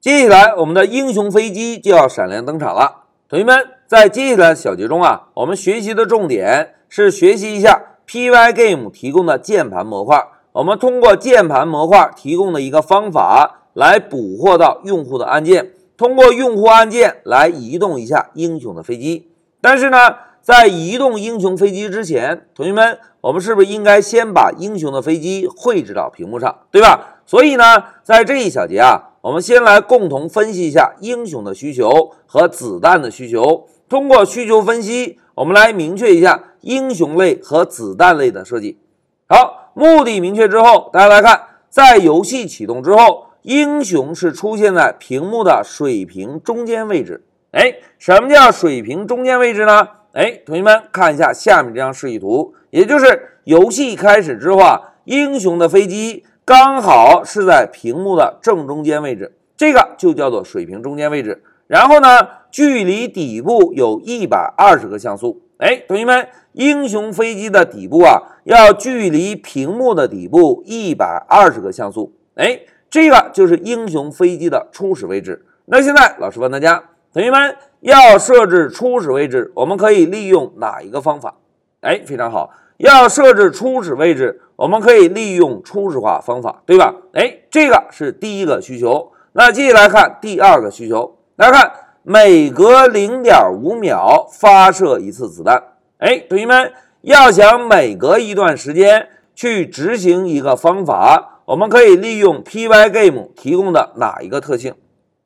接下来，我们的英雄飞机就要闪亮登场了。同学们，在接下来小节中啊，我们学习的重点是学习一下 Pygame 提供的键盘模块。我们通过键盘模块提供的一个方法来捕获到用户的按键，通过用户按键来移动一下英雄的飞机。但是呢，在移动英雄飞机之前，同学们，我们是不是应该先把英雄的飞机绘制到屏幕上，对吧？所以呢，在这一小节啊。我们先来共同分析一下英雄的需求和子弹的需求。通过需求分析，我们来明确一下英雄类和子弹类的设计。好，目的明确之后，大家来看，在游戏启动之后，英雄是出现在屏幕的水平中间位置。哎，什么叫水平中间位置呢？哎，同学们看一下下面这张示意图，也就是游戏开始之后啊，英雄的飞机。刚好是在屏幕的正中间位置，这个就叫做水平中间位置。然后呢，距离底部有一百二十个像素。哎，同学们，英雄飞机的底部啊，要距离屏幕的底部一百二十个像素。哎，这个就是英雄飞机的初始位置。那现在老师问大家，同学们要设置初始位置，我们可以利用哪一个方法？哎，非常好。要设置初始位置，我们可以利用初始化方法，对吧？哎，这个是第一个需求。那接下来看第二个需求，大家看，每隔零点五秒发射一次子弹。哎，同学们要想每隔一段时间去执行一个方法，我们可以利用 Pygame 提供的哪一个特性？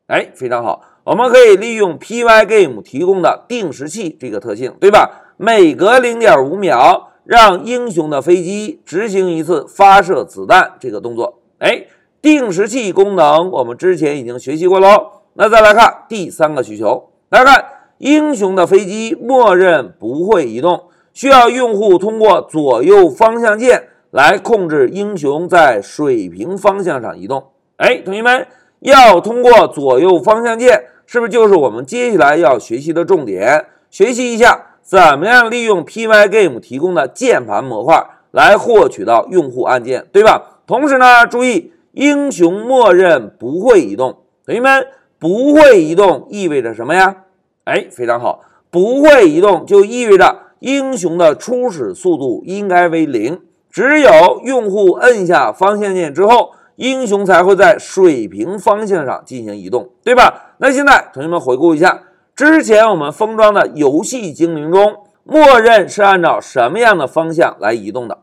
哎，非常好，我们可以利用 Pygame 提供的定时器这个特性，对吧？每隔零点五秒。让英雄的飞机执行一次发射子弹这个动作，哎，定时器功能我们之前已经学习过喽。那再来看第三个需求，大家看，英雄的飞机默认不会移动，需要用户通过左右方向键来控制英雄在水平方向上移动。哎，同学们要通过左右方向键，是不是就是我们接下来要学习的重点？学习一下。怎么样利用 Pygame 提供的键盘模块来获取到用户按键，对吧？同时呢，注意英雄默认不会移动。同学们，不会移动意味着什么呀？哎，非常好，不会移动就意味着英雄的初始速度应该为零。只有用户摁下方向键之后，英雄才会在水平方向上进行移动，对吧？那现在同学们回顾一下。之前我们封装的游戏精灵中，默认是按照什么样的方向来移动的？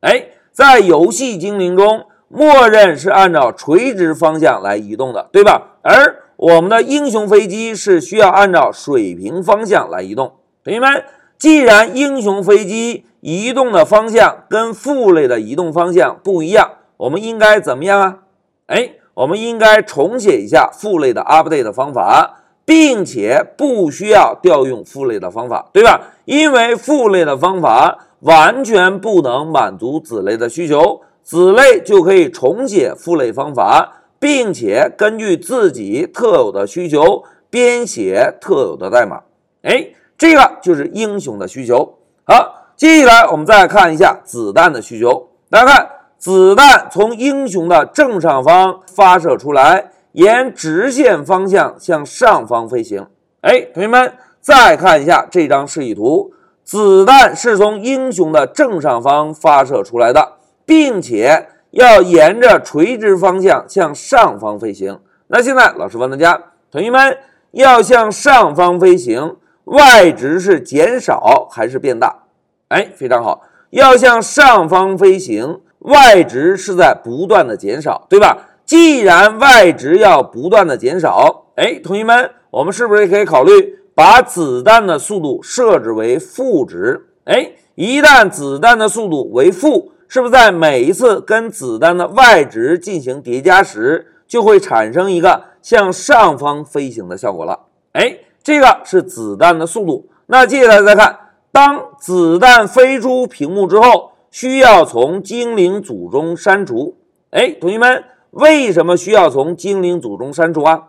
哎，在游戏精灵中，默认是按照垂直方向来移动的，对吧？而我们的英雄飞机是需要按照水平方向来移动。同学们，既然英雄飞机移动的方向跟父类的移动方向不一样，我们应该怎么样啊？哎，我们应该重写一下父类的 update 方法。并且不需要调用父类的方法，对吧？因为父类的方法完全不能满足子类的需求，子类就可以重写父类方法，并且根据自己特有的需求编写特有的代码。哎，这个就是英雄的需求。好，接下来我们再看一下子弹的需求。大家看，子弹从英雄的正上方发射出来。沿直线方向向上方飞行。哎，同学们，再看一下这张示意图，子弹是从英雄的正上方发射出来的，并且要沿着垂直方向向上方飞行。那现在老师问大家，同学们要向上方飞行，y 值是减少还是变大？哎，非常好，要向上方飞行，y 值是在不断的减少，对吧？既然 y 值要不断的减少，哎，同学们，我们是不是也可以考虑把子弹的速度设置为负值？哎，一旦子弹的速度为负，是不是在每一次跟子弹的 y 值进行叠加时，就会产生一个向上方飞行的效果了？哎，这个是子弹的速度。那接下来再看，当子弹飞出屏幕之后，需要从精灵组中删除。哎，同学们。为什么需要从精灵组中删除啊？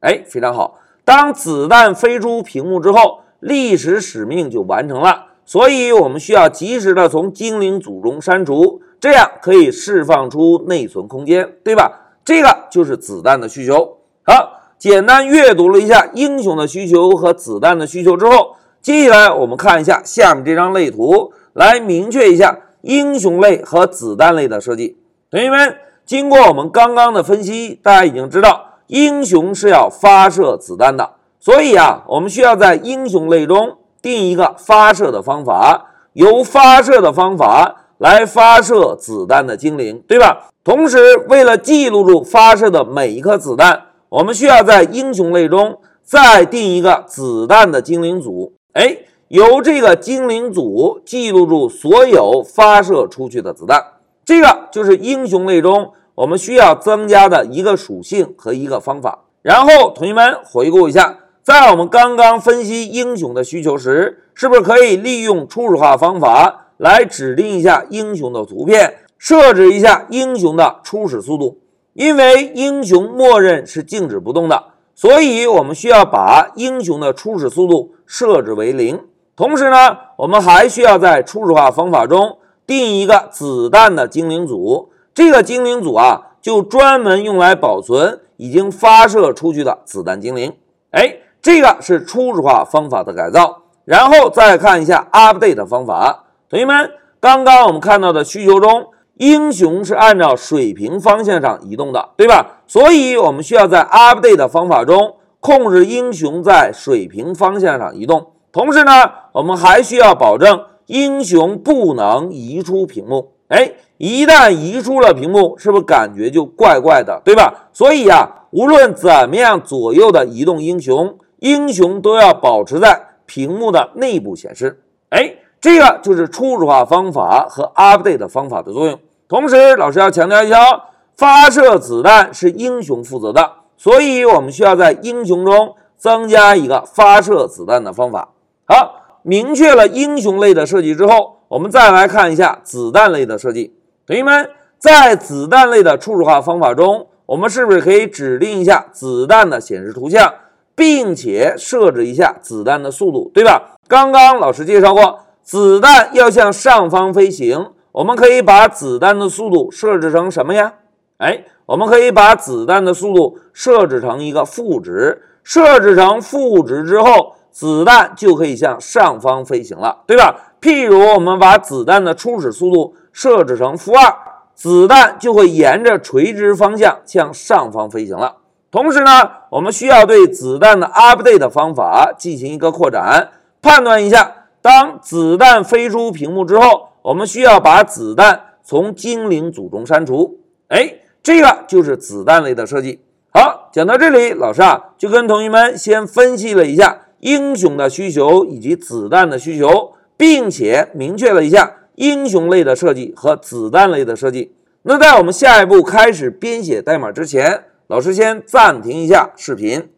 哎，非常好。当子弹飞出屏幕之后，历史使命就完成了，所以我们需要及时的从精灵组中删除，这样可以释放出内存空间，对吧？这个就是子弹的需求。好，简单阅读了一下英雄的需求和子弹的需求之后，接下来我们看一下下面这张类图，来明确一下英雄类和子弹类的设计。同学们，经过我们刚刚的分析，大家已经知道英雄是要发射子弹的，所以啊，我们需要在英雄类中定一个发射的方法，由发射的方法来发射子弹的精灵，对吧？同时，为了记录住发射的每一颗子弹。我们需要在英雄类中再定一个子弹的精灵组，哎，由这个精灵组记录住所有发射出去的子弹，这个就是英雄类中我们需要增加的一个属性和一个方法。然后，同学们回顾一下，在我们刚刚分析英雄的需求时，是不是可以利用初始化方法来指定一下英雄的图片，设置一下英雄的初始速度？因为英雄默认是静止不动的，所以我们需要把英雄的初始速度设置为零。同时呢，我们还需要在初始化方法中定一个子弹的精灵组。这个精灵组啊，就专门用来保存已经发射出去的子弹精灵。哎，这个是初始化方法的改造。然后再看一下 update 方法，同学们，刚刚我们看到的需求中。英雄是按照水平方向上移动的，对吧？所以我们需要在 update 方法中控制英雄在水平方向上移动。同时呢，我们还需要保证英雄不能移出屏幕。哎，一旦移出了屏幕，是不是感觉就怪怪的，对吧？所以呀，无论怎么样左右的移动英雄，英雄都要保持在屏幕的内部显示。哎，这个就是初始化方法和 update 方法的作用。同时，老师要强调一下哦，发射子弹是英雄负责的，所以我们需要在英雄中增加一个发射子弹的方法。好，明确了英雄类的设计之后，我们再来看一下子弹类的设计。同学们，在子弹类的初始化方法中，我们是不是可以指定一下子弹的显示图像，并且设置一下子弹的速度，对吧？刚刚老师介绍过，子弹要向上方飞行。我们可以把子弹的速度设置成什么呀？哎，我们可以把子弹的速度设置成一个负值，设置成负值之后，子弹就可以向上方飞行了，对吧？譬如我们把子弹的初始速度设置成负二，子弹就会沿着垂直方向向上方飞行了。同时呢，我们需要对子弹的 update 方法进行一个扩展，判断一下，当子弹飞出屏幕之后。我们需要把子弹从精灵组中删除，哎，这个就是子弹类的设计。好，讲到这里，老师啊就跟同学们先分析了一下英雄的需求以及子弹的需求，并且明确了一下英雄类的设计和子弹类的设计。那在我们下一步开始编写代码之前，老师先暂停一下视频。